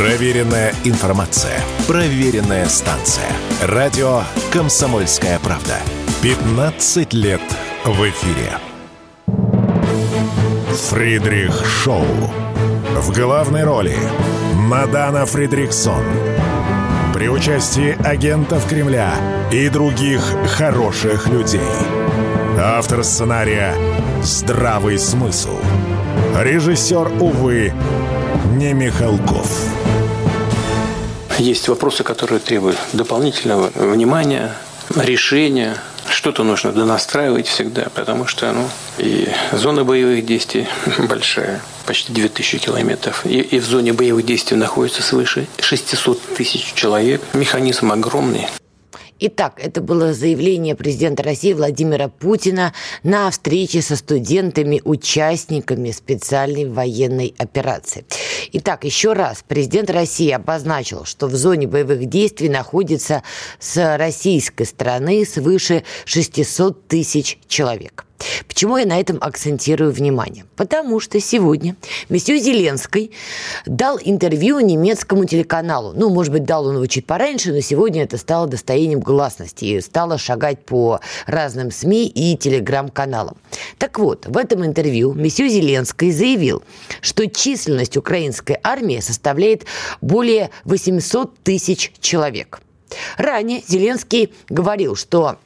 Проверенная информация. Проверенная станция. Радио «Комсомольская правда». 15 лет в эфире. Фридрих Шоу. В главной роли Мадана Фридриксон. При участии агентов Кремля и других хороших людей. Автор сценария «Здравый смысл». Режиссер, увы, не Михалков. Есть вопросы, которые требуют дополнительного внимания, решения. Что-то нужно донастраивать всегда, потому что ну, и зона боевых действий большая, почти 2000 километров. И, и в зоне боевых действий находится свыше 600 тысяч человек. Механизм огромный. Итак, это было заявление президента России Владимира Путина на встрече со студентами, участниками специальной военной операции. Итак, еще раз, президент России обозначил, что в зоне боевых действий находится с российской стороны свыше 600 тысяч человек. Почему я на этом акцентирую внимание? Потому что сегодня месье Зеленский дал интервью немецкому телеканалу. Ну, может быть, дал он его чуть пораньше, но сегодня это стало достоянием гласности и стало шагать по разным СМИ и телеграм-каналам. Так вот, в этом интервью месье Зеленский заявил, что численность украинской армии составляет более 800 тысяч человек. Ранее Зеленский говорил, что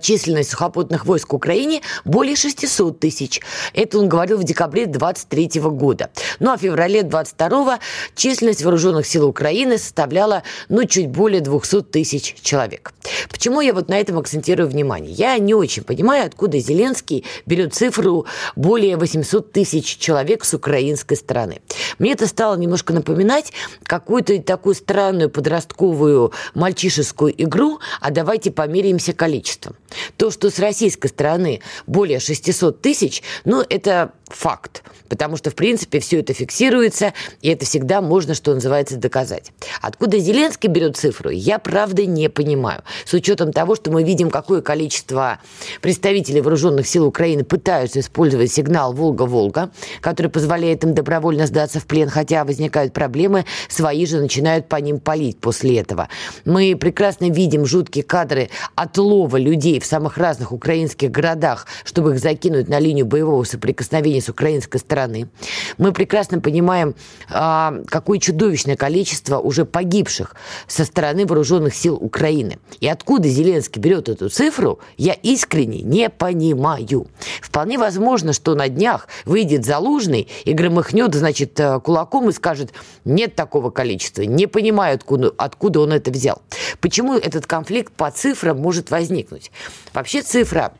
численность сухопутных войск Украине более 600 тысяч. Это он говорил в декабре 23 года. Ну а в феврале 22 численность вооруженных сил Украины составляла ну, чуть более 200 тысяч человек. Почему я вот на этом акцентирую внимание? Я не очень понимаю, откуда Зеленский берет цифру более 800 тысяч человек с украинской стороны. Мне это стало немножко напоминать какую-то такую странную подростковую мальчишескую игру, а давайте померяемся количеством. То, что с российской стороны более 600 тысяч, ну, это факт, потому что, в принципе, все это фиксируется, и это всегда можно, что называется, доказать. Откуда Зеленский берет цифру, я, правда, не понимаю. С учетом того, что мы видим, какое количество представителей вооруженных сил Украины пытаются использовать сигнал «Волга-Волга», который позволяет им добровольно сдаться в плен, хотя возникают проблемы, свои же начинают по ним палить после этого. Мы прекрасно видим жуткие кадры отлова людей в самых разных украинских городах, чтобы их закинуть на линию боевого соприкосновения с украинской стороны. Мы прекрасно понимаем, а, какое чудовищное количество уже погибших со стороны вооруженных сил Украины. И откуда Зеленский берет эту цифру, я искренне не понимаю. Вполне возможно, что на днях выйдет Залужный и громыхнет, значит, э, кулаком и скажет, нет такого количества, не понимаю, откуда, откуда он это взял. Почему этот конфликт по цифрам может возникнуть? Вообще цифра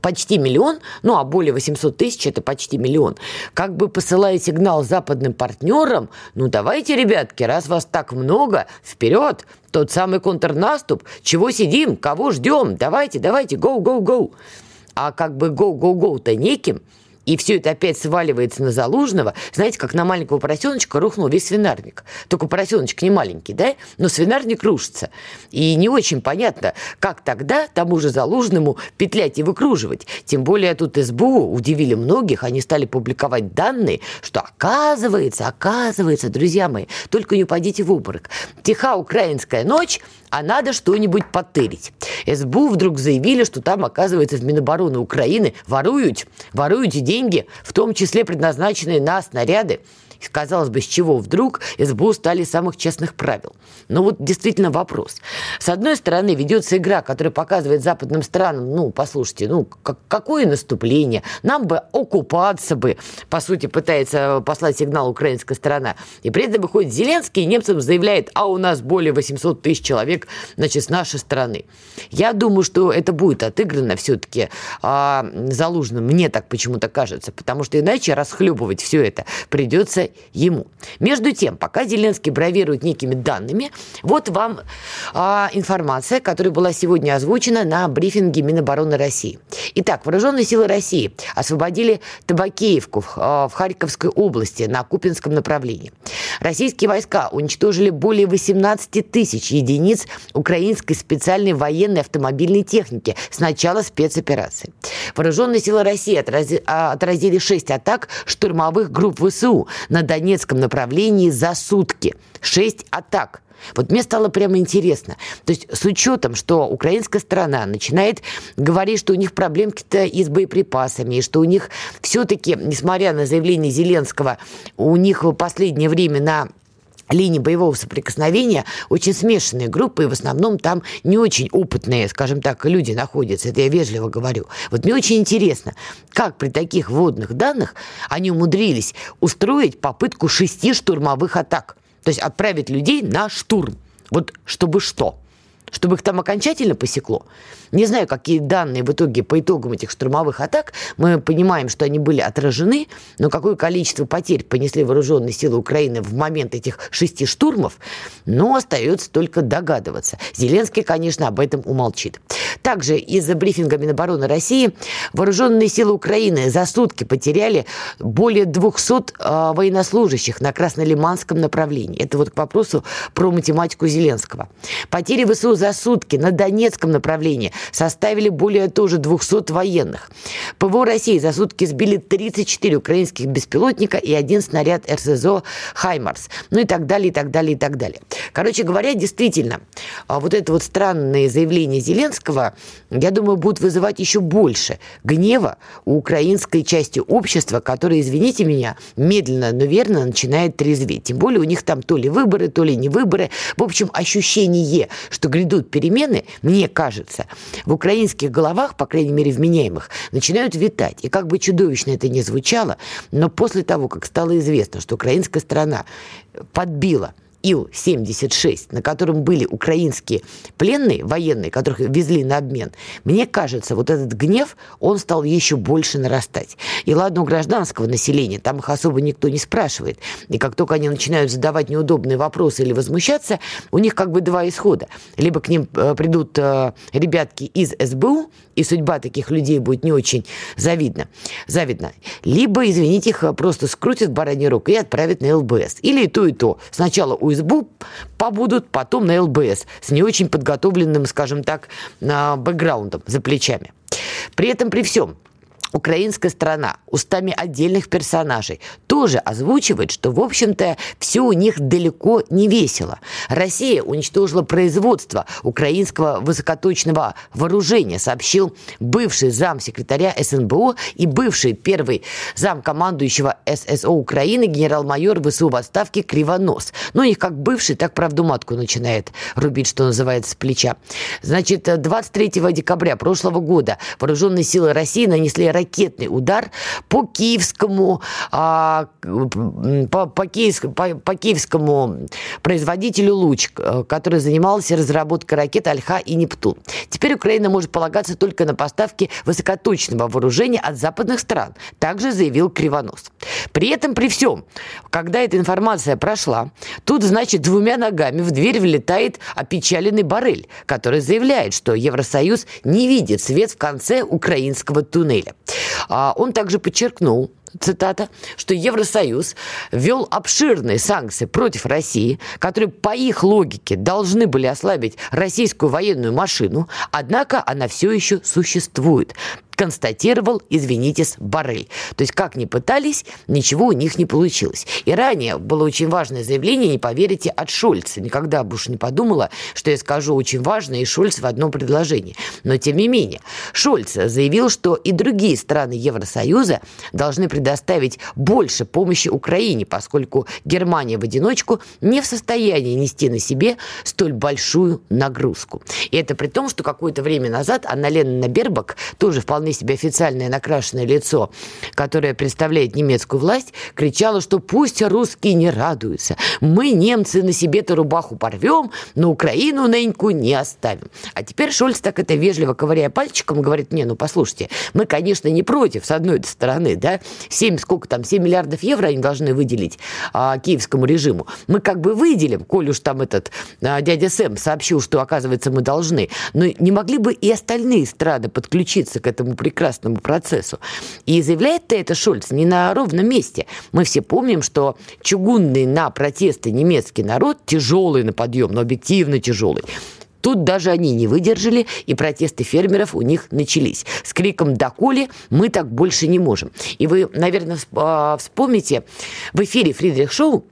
почти миллион, ну а более 800 тысяч – это почти миллион, как бы посылая сигнал западным партнерам, ну давайте, ребятки, раз вас так много, вперед, тот самый контрнаступ, чего сидим, кого ждем, давайте, давайте, go, go, go. А как бы go, go, go-то неким – и все это опять сваливается на Залужного, знаете, как на маленького поросеночка рухнул весь свинарник. Только поросеночек не маленький, да? Но свинарник рушится. И не очень понятно, как тогда тому же Залужному петлять и выкруживать. Тем более тут СБУ удивили многих, они стали публиковать данные, что оказывается, оказывается, друзья мои, только не упадите в обморок. Тиха украинская ночь, а надо что-нибудь потырить. СБУ вдруг заявили, что там, оказывается, в Минобороны Украины воруют, воруют деньги, в том числе предназначенные на снаряды. Казалось бы, с чего вдруг СБУ стали самых честных правил? Но вот действительно вопрос. С одной стороны, ведется игра, которая показывает западным странам, ну, послушайте, ну, как, какое наступление? Нам бы оккупаться бы, по сути, пытается послать сигнал украинская сторона. И при этом выходит Зеленский и немцам заявляет, а у нас более 800 тысяч человек, значит, с нашей стороны. Я думаю, что это будет отыграно все-таки а, Залужным, мне так почему-то кажется, потому что иначе расхлебывать все это придется ему. Между тем, пока Зеленский бравирует некими данными, вот вам а, информация, которая была сегодня озвучена на брифинге Минобороны России. Итак, вооруженные силы России освободили Табакеевку в, а, в Харьковской области на Купинском направлении. Российские войска уничтожили более 18 тысяч единиц украинской специальной военной автомобильной техники с начала спецоперации. Вооруженные силы России отрази, а, отразили 6 атак штурмовых групп ВСУ Донецком направлении за сутки. 6 атак. Вот мне стало прямо интересно. То есть с учетом, что украинская сторона начинает говорить, что у них проблемки-то и с боеприпасами, и что у них все-таки, несмотря на заявление Зеленского, у них в последнее время на линии боевого соприкосновения очень смешанные группы, и в основном там не очень опытные, скажем так, люди находятся. Это я вежливо говорю. Вот мне очень интересно, как при таких водных данных они умудрились устроить попытку шести штурмовых атак – то есть отправить людей на штурм. Вот чтобы что? Чтобы их там окончательно посекло? Не знаю, какие данные в итоге по итогам этих штурмовых атак. Мы понимаем, что они были отражены, но какое количество потерь понесли вооруженные силы Украины в момент этих шести штурмов, но остается только догадываться. Зеленский, конечно, об этом умолчит. Также из-за брифинга Минобороны России вооруженные силы Украины за сутки потеряли более 200 э, а, военнослужащих на Краснолиманском направлении. Это вот к вопросу про математику Зеленского. Потери ВСУ за сутки на Донецком направлении составили более тоже 200 военных. ПВО России за сутки сбили 34 украинских беспилотника и один снаряд РСЗО «Хаймарс». Ну и так далее, и так далее, и так далее. Короче говоря, действительно, а, вот это вот странное заявление Зеленского, я думаю, будут вызывать еще больше гнева у украинской части общества, которая, извините меня, медленно, но верно начинает трезветь. Тем более у них там то ли выборы, то ли не выборы. В общем, ощущение, что грядут перемены, мне кажется, в украинских головах, по крайней мере, вменяемых, начинают витать. И как бы чудовищно это ни звучало, но после того, как стало известно, что украинская страна подбила Ил-76, на котором были украинские пленные, военные, которых везли на обмен, мне кажется, вот этот гнев, он стал еще больше нарастать. И ладно, у гражданского населения, там их особо никто не спрашивает. И как только они начинают задавать неудобные вопросы или возмущаться, у них как бы два исхода. Либо к ним э, придут э, ребятки из СБУ, и судьба таких людей будет не очень завидна, завидна. Либо, извините, их просто скрутят бараньи рук и отправят на ЛБС. Или и то, и то. Сначала у побудут, потом на ЛБС с не очень подготовленным, скажем так, бэкграундом за плечами. При этом, при всем, украинская страна устами отдельных персонажей тоже озвучивает, что, в общем-то, все у них далеко не весело. Россия уничтожила производство украинского высокоточного вооружения, сообщил бывший замсекретаря СНБО и бывший первый замкомандующего ССО Украины генерал-майор ВСУ в отставке Кривонос. Ну, их как бывший, так правду матку начинает рубить, что называется, с плеча. Значит, 23 декабря прошлого года вооруженные силы России нанесли ракетный удар по киевскому, а, по, по, киевск, по, по киевскому производителю «Луч», который занимался разработкой ракет «Альха» и «Нептун». Теперь Украина может полагаться только на поставки высокоточного вооружения от западных стран, также заявил Кривонос. При этом, при всем, когда эта информация прошла, тут, значит, двумя ногами в дверь влетает опечаленный Барель, который заявляет, что Евросоюз не видит свет в конце украинского туннеля. А, он также подчеркнул, цитата, что Евросоюз ввел обширные санкции против России, которые по их логике должны были ослабить российскую военную машину, однако она все еще существует констатировал, извинитесь, Барель. То есть как ни пытались, ничего у них не получилось. И ранее было очень важное заявление, не поверите, от Шольца. Никогда бы уж не подумала, что я скажу очень важное и Шольц в одном предложении. Но тем не менее, Шольц заявил, что и другие страны Евросоюза должны предоставить больше помощи Украине, поскольку Германия в одиночку не в состоянии нести на себе столь большую нагрузку. И это при том, что какое-то время назад Анна Ленина Бербак тоже вполне вполне себе официальное накрашенное лицо, которое представляет немецкую власть, кричало, что пусть русские не радуются. Мы, немцы, на себе-то рубаху порвем, но Украину неньку не оставим. А теперь Шольц так это вежливо ковыряя пальчиком говорит, не, ну послушайте, мы, конечно, не против, с одной стороны, да, 7, сколько там, 7 миллиардов евро они должны выделить а, киевскому режиму. Мы как бы выделим, коль уж там этот а, дядя Сэм сообщил, что, оказывается, мы должны. Но не могли бы и остальные страны подключиться к этому прекрасному процессу. И заявляет это Шольц не на ровном месте. Мы все помним, что чугунный на протесты немецкий народ тяжелый на подъем, но объективно тяжелый. Тут даже они не выдержали, и протесты фермеров у них начались. С криком «Доколе мы так больше не можем». И вы, наверное, а, вспомните, в эфире Фридрих Шоу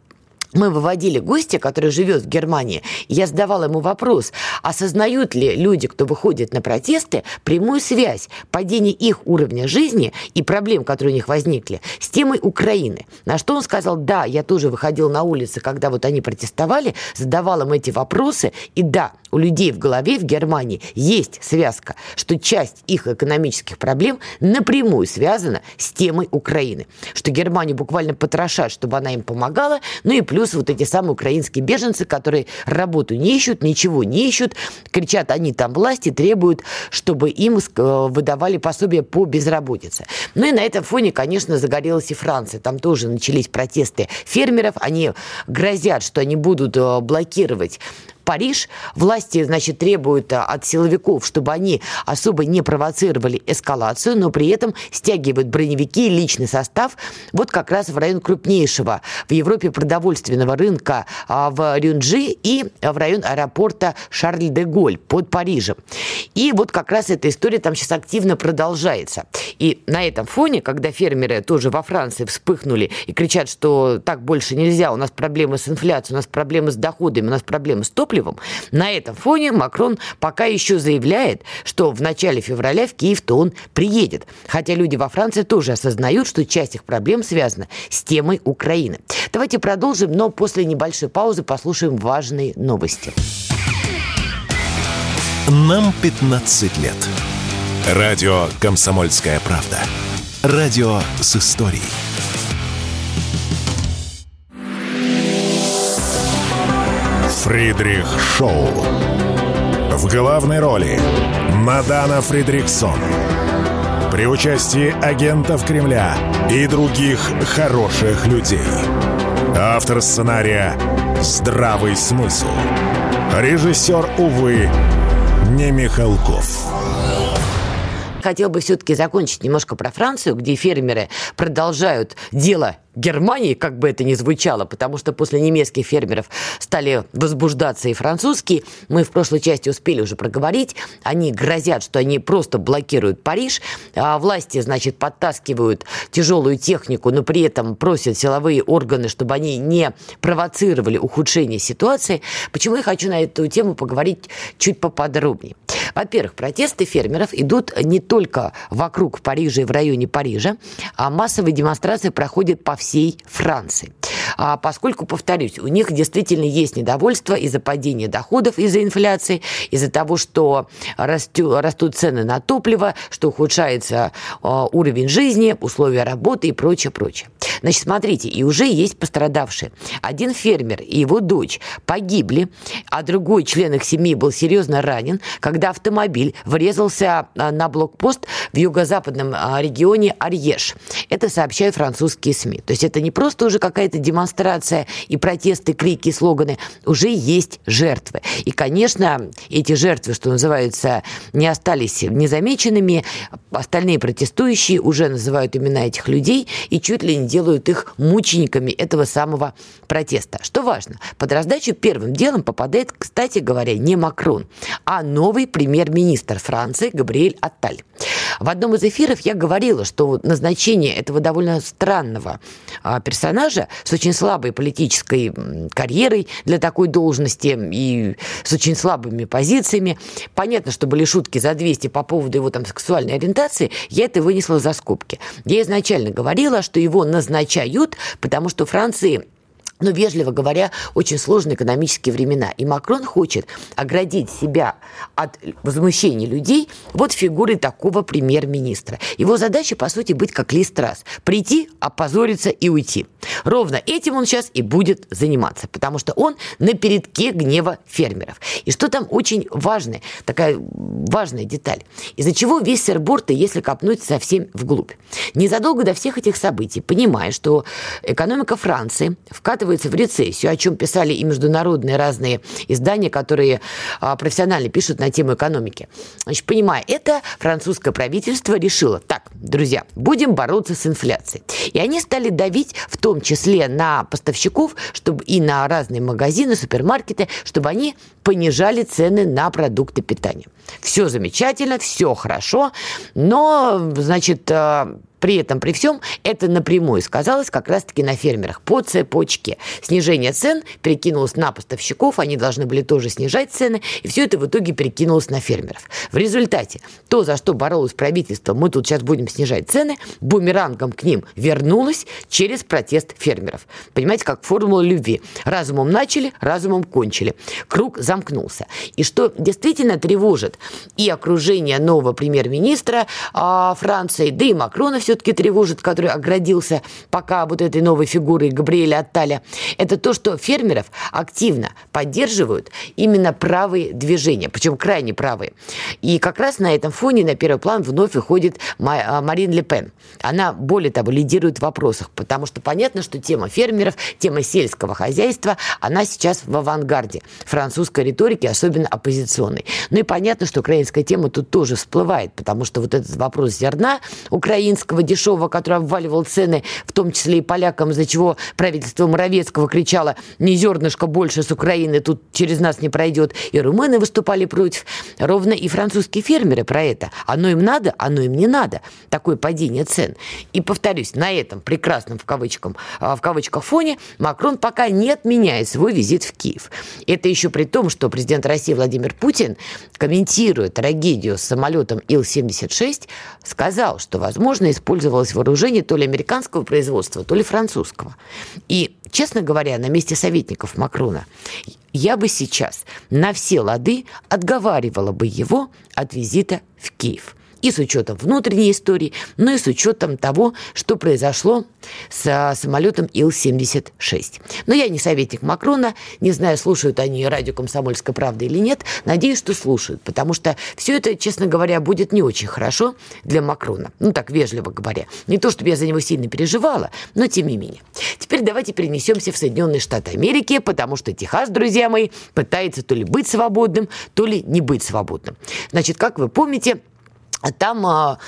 мы выводили гостя, который живет в Германии, я задавала ему вопрос, осознают ли люди, кто выходит на протесты, прямую связь падения их уровня жизни и проблем, которые у них возникли, с темой Украины. На что он сказал, да, я тоже выходил на улицы, когда вот они протестовали, задавал им эти вопросы, и да, у людей в голове в Германии есть связка, что часть их экономических проблем напрямую связана с темой Украины, что Германию буквально потрошат, чтобы она им помогала, ну и плюс вот эти самые украинские беженцы, которые работу не ищут, ничего не ищут, кричат, они там власти, требуют, чтобы им э, выдавали пособие по безработице. Ну и на этом фоне, конечно, загорелась и Франция. Там тоже начались протесты фермеров. Они грозят, что они будут э, блокировать Париж. Власти, значит, требуют э, от силовиков, чтобы они особо не провоцировали эскалацию, но при этом стягивают броневики и личный состав вот как раз в район крупнейшего в Европе продовольственного рынка а, в Рюнджи и в район аэропорта Шарль-де-Голь под Парижем. И вот как раз эта история там сейчас активно продолжается. И на этом фоне, когда фермеры тоже во Франции вспыхнули и кричат, что так больше нельзя, у нас проблемы с инфляцией, у нас проблемы с доходами, у нас проблемы с топливом, топливом. На этом фоне Макрон пока еще заявляет, что в начале февраля в Киев-то он приедет. Хотя люди во Франции тоже осознают, что часть их проблем связана с темой Украины. Давайте продолжим, но после небольшой паузы послушаем важные новости. Нам 15 лет. Радио «Комсомольская правда». Радио с историей. Фридрих Шоу. В главной роли Мадана Фридриксон. При участии агентов Кремля и других хороших людей. Автор сценария «Здравый смысл». Режиссер, увы, не Михалков хотел бы все-таки закончить немножко про Францию, где фермеры продолжают дело Германии, как бы это ни звучало, потому что после немецких фермеров стали возбуждаться и французские. Мы в прошлой части успели уже проговорить. Они грозят, что они просто блокируют Париж. А власти, значит, подтаскивают тяжелую технику, но при этом просят силовые органы, чтобы они не провоцировали ухудшение ситуации. Почему я хочу на эту тему поговорить чуть поподробнее? Во-первых, протесты фермеров идут не только вокруг Парижа и в районе Парижа, а массовые демонстрации проходят по всей Франции. А поскольку, повторюсь, у них действительно есть недовольство из-за падения доходов, из-за инфляции, из-за того, что растю, растут цены на топливо, что ухудшается э, уровень жизни, условия работы и прочее, прочее. Значит, смотрите, и уже есть пострадавшие. Один фермер и его дочь погибли, а другой член их семьи был серьезно ранен, когда автомобиль врезался а, на блокпост в юго-западном а, регионе Арьеш. Это сообщают французские СМИ. То есть это не просто уже какая-то демонстрация и протесты, крики, слоганы. Уже есть жертвы. И, конечно, эти жертвы, что называется, не остались незамеченными. Остальные протестующие уже называют имена этих людей и чуть ли не делают их мучениками этого самого протеста. Что важно, под раздачу первым делом попадает, кстати говоря, не Макрон, а новый премьер-министр Франции Габриэль Атталь. В одном из эфиров я говорила, что назначение этого довольно странного а, персонажа с очень слабой политической карьерой для такой должности и с очень слабыми позициями. Понятно, что были шутки за 200 по поводу его там сексуальной ориентации, я это вынесла за скобки. Я изначально говорила, что его назначают, потому что Франции но, вежливо говоря, очень сложные экономические времена. И Макрон хочет оградить себя от возмущения людей вот фигурой такого премьер-министра. Его задача, по сути, быть как Листрас. Прийти, опозориться и уйти. Ровно этим он сейчас и будет заниматься, потому что он на передке гнева фермеров. И что там очень важное, такая важная деталь, из-за чего весь Серборта, если копнуть совсем вглубь. Незадолго до всех этих событий, понимая, что экономика Франции вкатывает скатывается в рецессию, о чем писали и международные разные издания, которые а, профессионально пишут на тему экономики. Значит, понимая это, французское правительство решило, так, друзья, будем бороться с инфляцией. И они стали давить в том числе на поставщиков, чтобы и на разные магазины, супермаркеты, чтобы они понижали цены на продукты питания. Все замечательно, все хорошо, но, значит, э, при этом, при всем, это напрямую сказалось как раз-таки на фермерах по цепочке. Снижение цен перекинулось на поставщиков, они должны были тоже снижать цены, и все это в итоге перекинулось на фермеров. В результате то, за что боролось правительство, мы тут сейчас будем снижать цены, бумерангом к ним вернулось через протест фермеров. Понимаете, как формула любви. Разумом начали, разумом кончили. Круг замкнулся. И что действительно тревожит и окружение нового премьер-министра а, Франции, да и Макрона все все-таки тревожит, который оградился пока вот этой новой фигурой Габриэля Атталя, это то, что фермеров активно поддерживают именно правые движения, причем крайне правые. И как раз на этом фоне на первый план вновь выходит а, Марин Ле Пен. Она, более того, лидирует в вопросах, потому что понятно, что тема фермеров, тема сельского хозяйства, она сейчас в авангарде французской риторики, особенно оппозиционной. Ну и понятно, что украинская тема тут тоже всплывает, потому что вот этот вопрос зерна украинского дешевого, который обваливал цены, в том числе и полякам, из-за чего правительство Моровецкого кричало «не зернышко больше с Украины, тут через нас не пройдет». И румыны выступали против. Ровно и французские фермеры про это. Оно им надо, оно им не надо. Такое падение цен. И повторюсь, на этом прекрасном в, кавычках, в кавычках фоне Макрон пока не отменяет свой визит в Киев. Это еще при том, что президент России Владимир Путин, комментируя трагедию с самолетом Ил-76, сказал, что, возможно, использовать использовалось вооружение то ли американского производства, то ли французского. И, честно говоря, на месте советников Макрона я бы сейчас на все лады отговаривала бы его от визита в Киев и с учетом внутренней истории, но и с учетом того, что произошло с самолетом Ил-76. Но я не советник Макрона, не знаю, слушают они радио «Комсомольская правда» или нет, надеюсь, что слушают, потому что все это, честно говоря, будет не очень хорошо для Макрона. Ну, так, вежливо говоря. Не то, чтобы я за него сильно переживала, но тем не менее. Теперь давайте перенесемся в Соединенные Штаты Америки, потому что Техас, друзья мои, пытается то ли быть свободным, то ли не быть свободным. Значит, как вы помните, там а,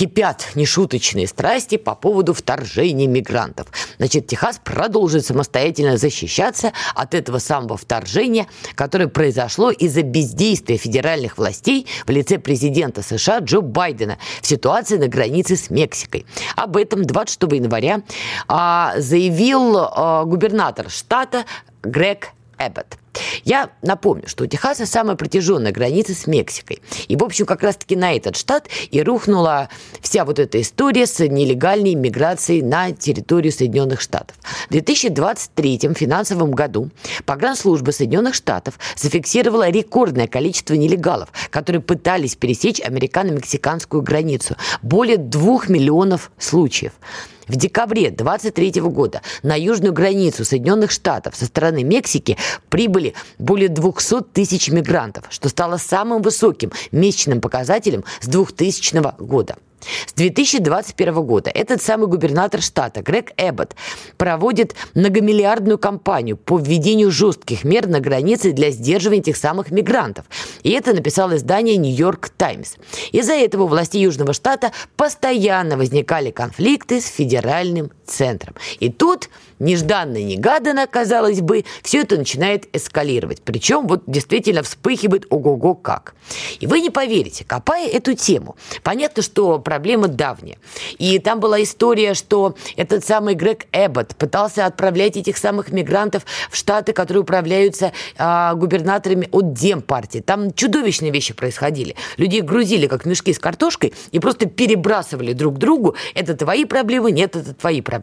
кипят нешуточные страсти по поводу вторжения мигрантов. Значит, Техас продолжит самостоятельно защищаться от этого самого вторжения, которое произошло из-за бездействия федеральных властей в лице президента США Джо Байдена в ситуации на границе с Мексикой. Об этом 26 января а, заявил а, губернатор штата Грег Эббот. Я напомню, что у Техаса самая протяженная граница с Мексикой. И, в общем, как раз-таки на этот штат и рухнула вся вот эта история с нелегальной миграцией на территорию Соединенных Штатов. В 2023 финансовом году погранслужба Соединенных Штатов зафиксировала рекордное количество нелегалов, которые пытались пересечь американо-мексиканскую границу. Более двух миллионов случаев. В декабре 23 года на южную границу Соединенных Штатов со стороны Мексики прибыли более 200 тысяч мигрантов, что стало самым высоким месячным показателем с 2000 года. С 2021 года этот самый губернатор штата Грег Эббот проводит многомиллиардную кампанию по введению жестких мер на границе для сдерживания этих самых мигрантов. И это написало издание «Нью-Йорк Таймс». Из-за этого у властей Южного штата постоянно возникали конфликты с федеральным центром. И тут нежданно-негаданно, казалось бы, все это начинает эскалировать. Причем вот действительно вспыхивает ого-го как. И вы не поверите, копая эту тему, понятно, что проблема давняя. И там была история, что этот самый Грег Эббот пытался отправлять этих самых мигрантов в штаты, которые управляются а, губернаторами от Демпартии. Там чудовищные вещи происходили. Людей грузили, как мешки с картошкой, и просто перебрасывали друг другу. Это твои проблемы, нет, это твои проблемы.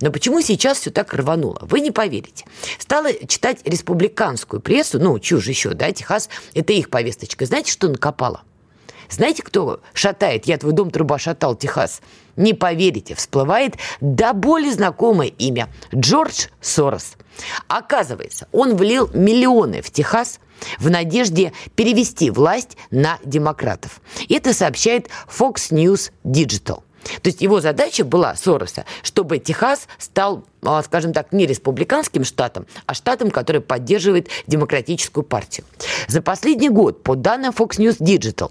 Но почему сейчас все так рвануло. Вы не поверите. Стала читать республиканскую прессу, ну, чушь еще, да, Техас, это их повесточка. Знаете, что накопала? Знаете, кто шатает? Я твой дом труба шатал, Техас. Не поверите, всплывает до боли знакомое имя. Джордж Сорос. Оказывается, он влил миллионы в Техас в надежде перевести власть на демократов. Это сообщает Fox News Digital. То есть его задача была, Сороса, чтобы Техас стал а, скажем так, не республиканским штатом, а штатом, который поддерживает демократическую партию. За последний год, по данным Fox News Digital,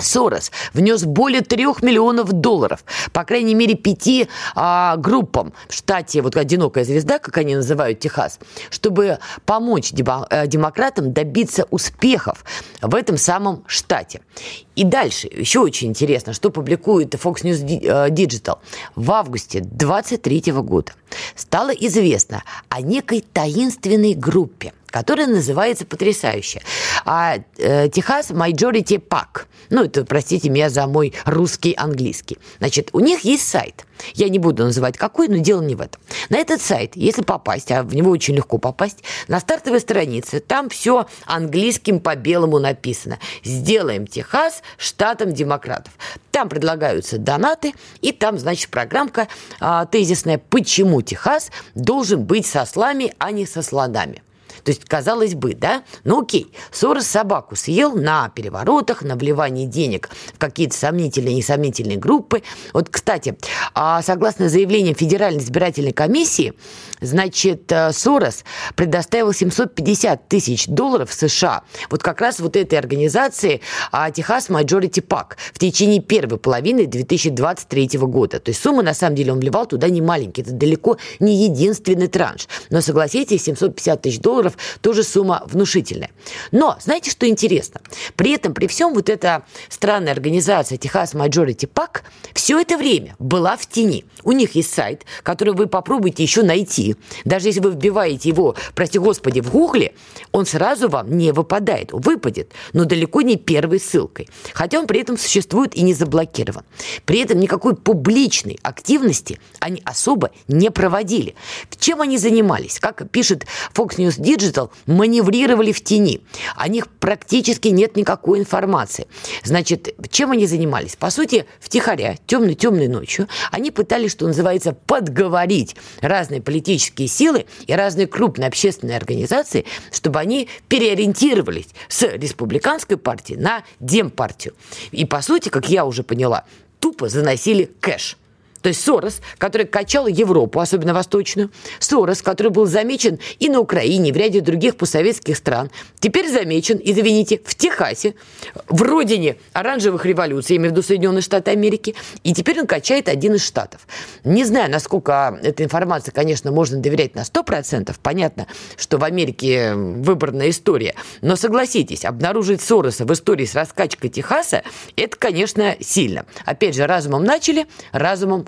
Сорос внес более трех миллионов долларов, по крайней мере, пяти а, группам в штате, вот «Одинокая звезда», как они называют Техас, чтобы помочь э, демократам добиться успехов в этом самом штате. И дальше, еще очень интересно, что публикует Fox News э, Digital. В августе 23 года стало известно о некой таинственной группе, которая называется потрясающе. А э, Техас Majority Pack. Ну, это, простите меня за мой русский английский. Значит, у них есть сайт. Я не буду называть какой, но дело не в этом. На этот сайт, если попасть, а в него очень легко попасть, на стартовой странице там все английским по белому написано. Сделаем Техас штатом демократов. Там предлагаются донаты, и там, значит, программка а, тезисная «Почему Техас должен быть со слами, а не со слонами». То есть, казалось бы, да, ну окей, Сорос собаку съел на переворотах, на вливании денег в какие-то сомнительные и несомнительные группы. Вот, кстати, а согласно заявлениям Федеральной избирательной комиссии, значит, э, Сорос предоставил 750 тысяч долларов США вот как раз вот этой организации а, Техас Majority PAC в течение первой половины 2023 года. То есть сумма, на самом деле, он вливал туда не маленькие. Это далеко не единственный транш. Но согласитесь, 750 тысяч долларов тоже сумма внушительная. Но, знаете, что интересно? При этом, при всем вот эта странная организация Техас Majority PAC все это время была в тени. У них есть сайт, который вы попробуйте еще найти. Даже если вы вбиваете его, прости господи, в гугле, он сразу вам не выпадает. Выпадет, но далеко не первой ссылкой. Хотя он при этом существует и не заблокирован. При этом никакой публичной активности они особо не проводили. Чем они занимались? Как пишет Fox News Digital, маневрировали в тени. О них практически нет никакой информации. Значит, чем они занимались? По сути, втихаря, темной-темной ночью, они пытались, что называется, подговорить разные политические силы и разные крупные общественные организации, чтобы они переориентировались с республиканской партии на демпартию. И, по сути, как я уже поняла, тупо заносили кэш – то есть Сорос, который качал Европу, особенно восточную, Сорос, который был замечен и на Украине, и в ряде других постсоветских стран, теперь замечен, извините, в Техасе, в родине оранжевых революций, имею в виду Соединенные Штаты Америки, и теперь он качает один из штатов. Не знаю, насколько эта информация, конечно, можно доверять на 100%, понятно, что в Америке выборная история, но согласитесь, обнаружить Сороса в истории с раскачкой Техаса, это, конечно, сильно. Опять же, разумом начали, разумом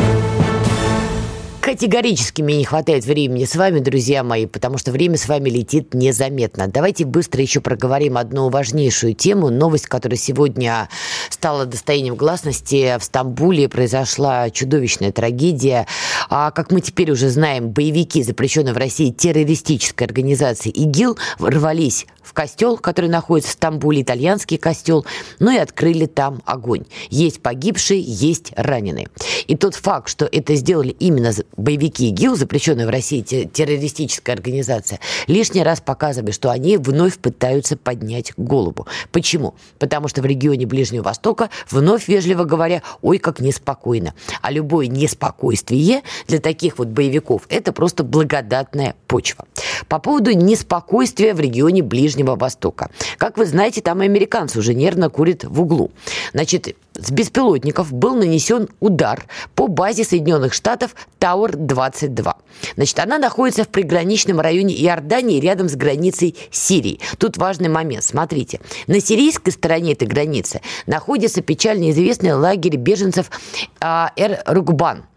Категорически мне не хватает времени с вами, друзья мои, потому что время с вами летит незаметно. Давайте быстро еще проговорим одну важнейшую тему. Новость, которая сегодня стала достоянием гласности. В Стамбуле произошла чудовищная трагедия. А, как мы теперь уже знаем, боевики, запрещенные в России террористической организации ИГИЛ, ворвались в костел, который находится в Стамбуле, итальянский костел, ну и открыли там огонь. Есть погибшие, есть раненые. И тот факт, что это сделали именно боевики ИГИЛ, запрещенная в России террористическая организация, лишний раз показывает, что они вновь пытаются поднять голову. Почему? Потому что в регионе Ближнего Востока вновь, вежливо говоря, ой, как неспокойно. А любое неспокойствие для таких вот боевиков – это просто благодатная почва. По поводу неспокойствия в регионе Ближнего Востока. Как вы знаете, там американцы уже нервно курят в углу. Значит, с беспилотников был нанесен удар по базе Соединенных Штатов Тауэр-22. Значит, она находится в приграничном районе Иордании рядом с границей Сирии. Тут важный момент. Смотрите, на сирийской стороне этой границы находится печально известный лагерь беженцев а, Эр-Рукбан –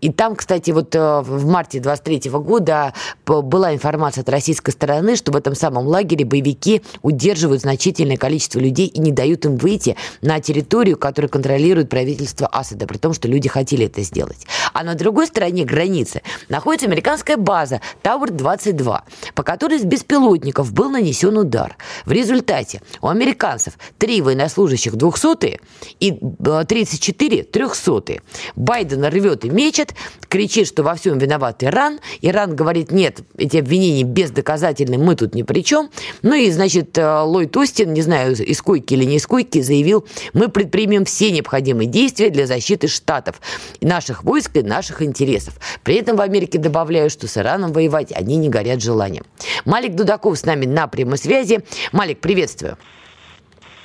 И там, кстати, вот э, в марте 23 года была информация от российской стороны, что в этом самом лагере боевики удерживают значительное количество людей и не дают им выйти на территорию, которую контролирует правительство Асада, при том, что люди хотели это сделать. А на другой стороне границы находится американская база Тауэр-22, по которой с беспилотников был нанесен удар. В результате у американцев три военнослужащих 200 и 34 э, 300 Байден рвет и мечет, кричит, что во всем виноват Иран. Иран говорит, нет, эти обвинения бездоказательны, мы тут ни при чем. Ну и, значит, э, Ллойд Остин, не знаю, из койки или не из койки, заявил, мы предпримем все необходимые действия для защиты штатов, наших войск и наших интересов. При этом в Америке добавляют, что с Ираном воевать они не горят желанием. Малик Дудаков с нами на прямой связи. Малик, приветствую.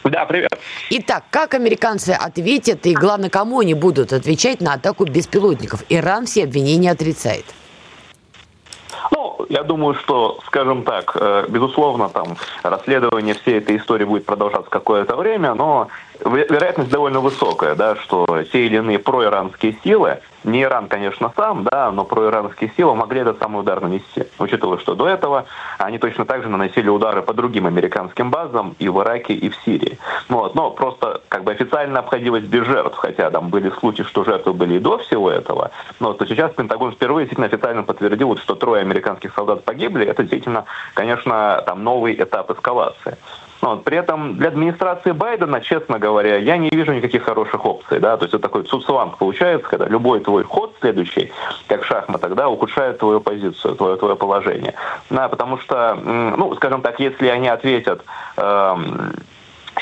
Да, привет. Итак, как американцы ответят и, главное, кому они будут отвечать на атаку беспилотников? Иран все обвинения отрицает. Ну, я думаю, что, скажем так, э, безусловно, там расследование всей этой истории будет продолжаться какое-то время, но вероятность довольно высокая, да, что те или иные проиранские силы, не Иран, конечно, сам, да, но проиранские силы могли этот самый удар нанести. Учитывая, что до этого они точно так же наносили удары по другим американским базам и в Ираке, и в Сирии. Вот. Но просто как бы официально обходилось без жертв, хотя там были случаи, что жертвы были и до всего этого. Но то сейчас Пентагон впервые действительно официально подтвердил, что трое американских солдат погибли. Это действительно, конечно, там новый этап эскалации. Вот. При этом для администрации Байдена, честно говоря, я не вижу никаких хороших опций. Да? То есть это такой цуцланг получается, когда любой твой ход следующий, как в шахматах, да, ухудшает твою позицию, твое, твое положение. Да, потому что, ну, скажем так, если они ответят эм,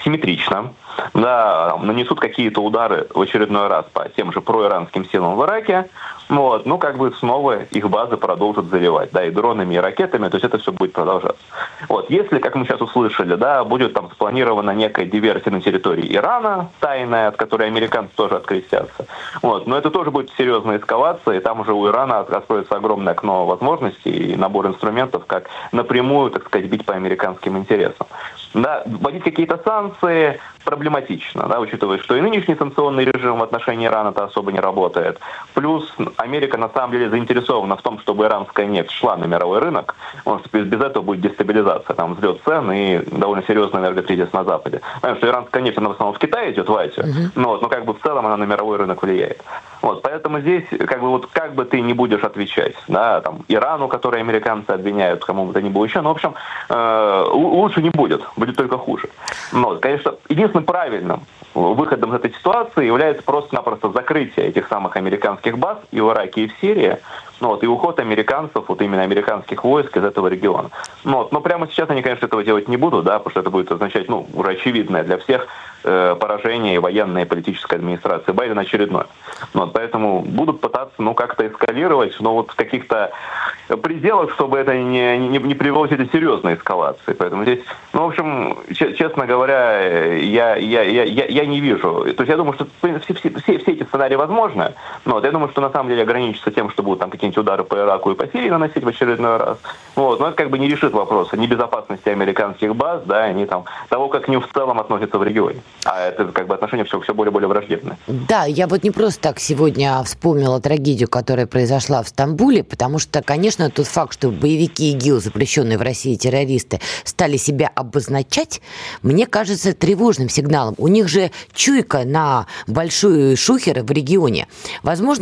симметрично, да, нанесут какие-то удары в очередной раз по тем же проиранским силам в Ираке, вот, ну, как бы снова их базы продолжат заливать, да, и дронами, и ракетами, то есть это все будет продолжаться. Вот, если, как мы сейчас услышали, да, будет там спланирована некая диверсия на территории Ирана, тайная, от которой американцы тоже открестятся, вот, но это тоже будет серьезная эскалация, и там уже у Ирана откроется огромное окно возможностей и набор инструментов, как напрямую, так сказать, бить по американским интересам. Да, вводить какие-то санкции проблематично, да, учитывая, что и нынешний санкционный режим в отношении Ирана-то особо не работает. Плюс Америка на самом деле заинтересована в том, чтобы иранская нефть шла на мировой рынок, потому что без этого будет дестабилизация, там взлет цен и довольно серьезный энергокризис на Западе. Потому что иранская нефть, она в основном в Китае идет в Азию, uh-huh. но, но как бы в целом она на мировой рынок влияет. Вот, поэтому здесь, как бы, вот, как бы ты не будешь отвечать, да, там, Ирану, который американцы обвиняют, кому бы то ни было еще, но, в общем, э, лучше не будет, будет только хуже. Но, конечно, единственным правильным выходом из этой ситуации является просто-напросто закрытие этих самых американских баз и в Ираке, и в Сирии, ну, вот, и уход американцев, вот именно американских войск из этого региона. Ну, вот, но прямо сейчас они, конечно, этого делать не будут, да, потому что это будет означать, ну, уже очевидное для всех э, поражение военной и политической администрации Байдена очередное. Ну, вот, поэтому будут пытаться, ну, как-то эскалировать, но вот в каких-то пределах, чтобы это не, не, не привело к серьезной эскалации. Поэтому здесь, ну, в общем, честно говоря, я, я, я, я, я не вижу. То есть я думаю, что все, все, все, все эти сценарии возможны, но вот я думаю, что на самом деле ограничится тем, что будут там какие-нибудь удары по Ираку и по Сирии наносить в очередной раз. Вот, но это как бы не решит вопроса ни безопасности американских баз, да, ни там того, как к ним в целом относятся в регионе. А это как бы отношения все, все более и более враждебные. Да, я вот не просто так сегодня вспомнила трагедию, которая произошла в Стамбуле, потому что, конечно, тот факт, что боевики ИГИЛ, запрещенные в России террористы, стали себя обозначать, мне кажется тревожным сигналом. У них же чуйка на большой шухер в регионе.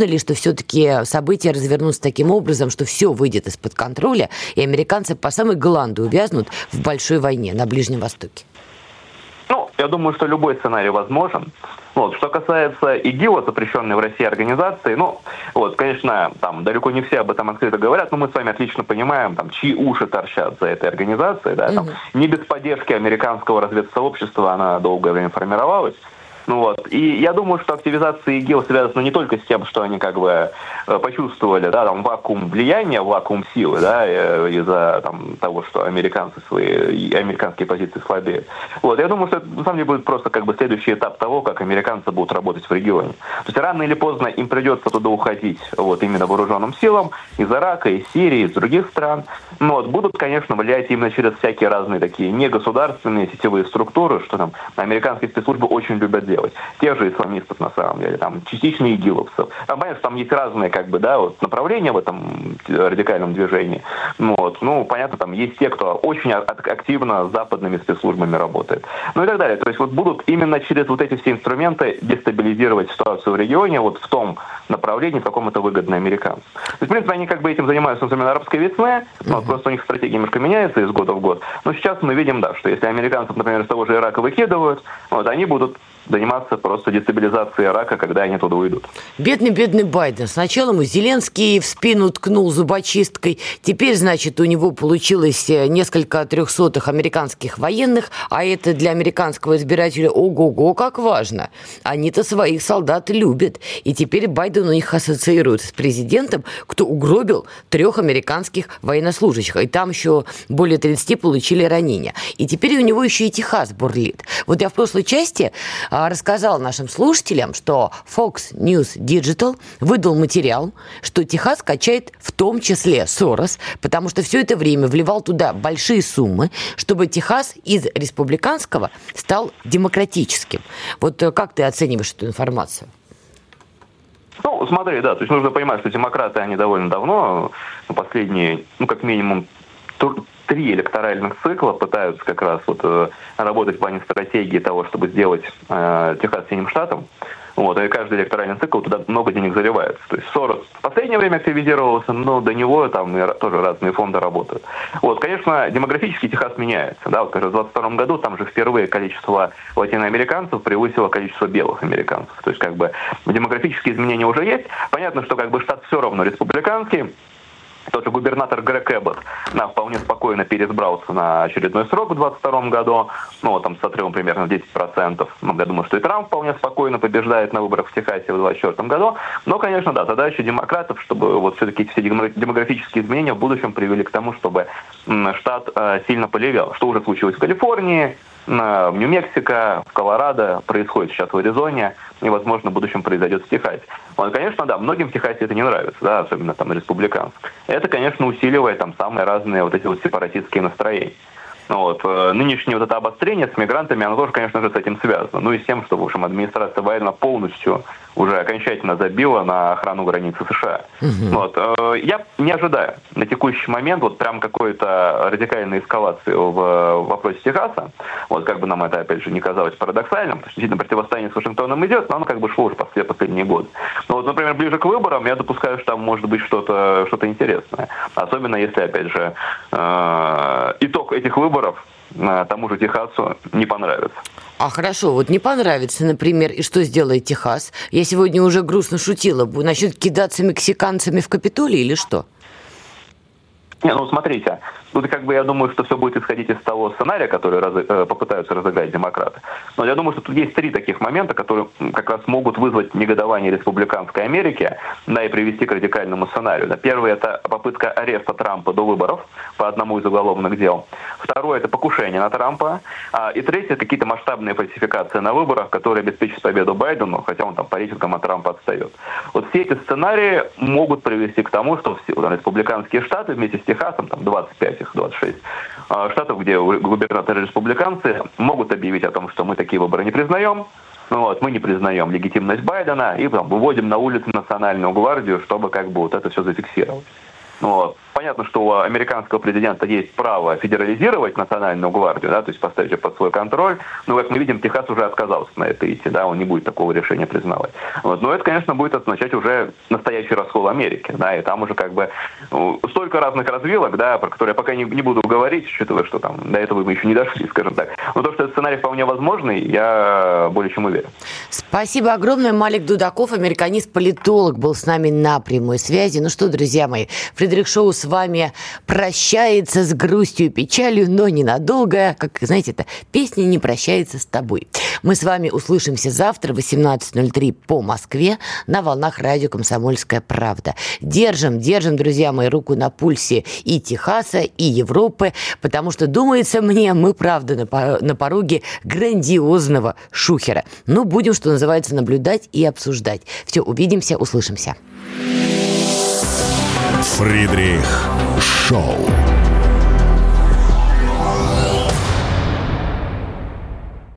Ли, что все-таки события развернутся таким образом, что все выйдет из-под контроля, и американцы по самой гланду увязнут в большой войне на Ближнем Востоке? Ну, я думаю, что любой сценарий возможен. Вот. Что касается ИГИЛа, запрещенной в России организации, ну, вот, конечно, там далеко не все об этом открыто говорят, но мы с вами отлично понимаем, там, чьи уши торчат за этой организацией, да, там, не без поддержки американского разведсообщества она долгое время формировалась. Ну вот. И я думаю, что активизация ИГИЛ связана не только с тем, что они как бы э, почувствовали, да, там, вакуум влияния, вакуум силы, да, э, из-за там, того, что американцы свои, американские позиции слабеют. Вот. Я думаю, что это на самом деле будет просто как бы следующий этап того, как американцы будут работать в регионе. То есть рано или поздно им придется туда уходить, вот, именно вооруженным силам, из Ирака, из Сирии, из других стран. Но вот, будут, конечно, влиять именно через всякие разные такие негосударственные сетевые структуры, что там американские спецслужбы очень любят делать сделать. Тех же исламистов, на самом деле, там, частично игиловцев. Там, понятно, что там есть разные, как бы, да, вот, направления в этом радикальном движении. Вот. Ну, понятно, там есть те, кто очень активно с западными спецслужбами работает. Ну и так далее. То есть вот будут именно через вот эти все инструменты дестабилизировать ситуацию в регионе вот в том направлении, в каком это выгодно американцам. То есть, в принципе, они как бы этим занимаются, например, арабской весны, но uh-huh. просто у них стратегия немножко меняется из года в год. Но сейчас мы видим, да, что если американцев, например, из того же Ирака выкидывают, вот, они будут заниматься просто дестабилизацией Ирака, когда они туда уйдут. Бедный-бедный Байден. Сначала ему Зеленский в спину ткнул зубочисткой. Теперь, значит, у него получилось э, несколько трехсотых американских военных, а это для американского избирателя ого-го как важно. Они-то своих солдат любят. И теперь Байден у них ассоциирует с президентом, кто угробил трех американских военнослужащих. И там еще более 30 получили ранения. И теперь у него еще и Техас бурлит. Вот я в прошлой части а, рассказал нашим слушателям, что Fox News Digital выдал материал, что Техас качает в том числе Сорос, потому что все это время вливал туда большие суммы, чтобы Техас из республиканского стал демократическим. Вот э, как ты оцениваешь эту информацию? Ну, смотри, да, то есть нужно понимать, что демократы, они довольно давно, ну, последние, ну, как минимум, три электоральных цикла пытаются как раз вот э, работать в плане стратегии того, чтобы сделать э, Техас синим штатом. Вот, и каждый электоральный цикл туда много денег заливается. То есть Сорос в последнее время активизировался, но до него там тоже разные фонды работают. Вот, конечно, демографически Техас меняется. Да, вот, скажем, в 2022 году там же впервые количество латиноамериканцев превысило количество белых американцев. То есть как бы демографические изменения уже есть. Понятно, что как бы штат все равно республиканский, тот же губернатор Грег Эббот да, вполне спокойно переизбрался на очередной срок в 2022 году, ну, там с отрывом примерно 10%. Ну, я думаю, что и Трамп вполне спокойно побеждает на выборах в Техасе в 2024 году. Но, конечно, да, задача демократов, чтобы вот все-таки все демографические изменения в будущем привели к тому, чтобы штат э, сильно полевел. Что уже случилось в Калифорнии, в Нью-Мексико, в Колорадо, происходит сейчас в Аризоне, и, возможно, в будущем произойдет в Техасе. Вот, конечно, да, многим в Техасе это не нравится, да, особенно там республиканцам. Это, конечно, усиливает там самые разные вот эти вот сепаратистские настроения. Ну вот. Э, нынешнее вот это обострение с мигрантами, оно тоже, конечно же, с этим связано. Ну и с тем, что, в общем, администрация Байдена полностью уже окончательно забила на охрану границы США. Угу. Вот. Э, я не ожидаю на текущий момент вот прям какой-то радикальной эскалации в вопросе Техаса. Вот как бы нам это, опять же, не казалось парадоксальным, потому что действительно противостояние с Вашингтоном идет, но оно как бы шло уже после последние годы. Но вот, например, ближе к выборам я допускаю, что там может быть что-то что интересное. Особенно если, опять же, э, итог этих выборов тому же Техасу не понравится. А хорошо, вот не понравится, например, и что сделает Техас? Я сегодня уже грустно шутила. Насчет кидаться мексиканцами в Капитолий или что? Не, ну смотрите, Тут как бы я думаю, что все будет исходить из того сценария, который раз, э, попытаются разыграть демократы. Но я думаю, что тут есть три таких момента, которые как раз могут вызвать негодование республиканской Америки, да, и привести к радикальному сценарию. Первый это попытка ареста Трампа до выборов по одному из уголовных дел. Второе это покушение на Трампа. А, и третье какие-то масштабные фальсификации на выборах, которые обеспечат победу Байдену, хотя он там по рейтингам от Трампа отстает. Вот все эти сценарии могут привести к тому, что все, там, республиканские штаты вместе с Техасом, там 25 этих 26 а, штатов, где губернаторы республиканцы могут объявить о том, что мы такие выборы не признаем, ну вот, мы не признаем легитимность Байдена и там, выводим на улицу национальную гвардию, чтобы как бы вот это все зафиксировать. Ну вот. Понятно, что у американского президента есть право федерализировать национальную гвардию, да, то есть поставить ее под свой контроль, но, как мы видим, Техас уже отказался на это идти, да, он не будет такого решения признавать. Вот. Но это, конечно, будет означать уже настоящий раскол Америки, да, и там уже как бы ну, столько разных развилок, да, про которые я пока не, не буду говорить, учитывая, что там до этого мы еще не дошли, скажем так. Но то, что этот сценарий вполне возможный, я более чем уверен. Спасибо огромное. Малик Дудаков, американист-политолог, был с нами на прямой связи. Ну что, друзья мои, Фредерик Шоу с вами прощается с грустью и печалью, но ненадолго. Как, знаете, это песня не прощается с тобой. Мы с вами услышимся завтра в 18.03 по Москве на волнах радио «Комсомольская правда». Держим, держим, друзья мои, руку на пульсе и Техаса, и Европы, потому что, думается мне, мы, правда, на пороге грандиозного шухера. Ну, будем, что называется, наблюдать и обсуждать. Все, увидимся, услышимся. Фридрих Шоу.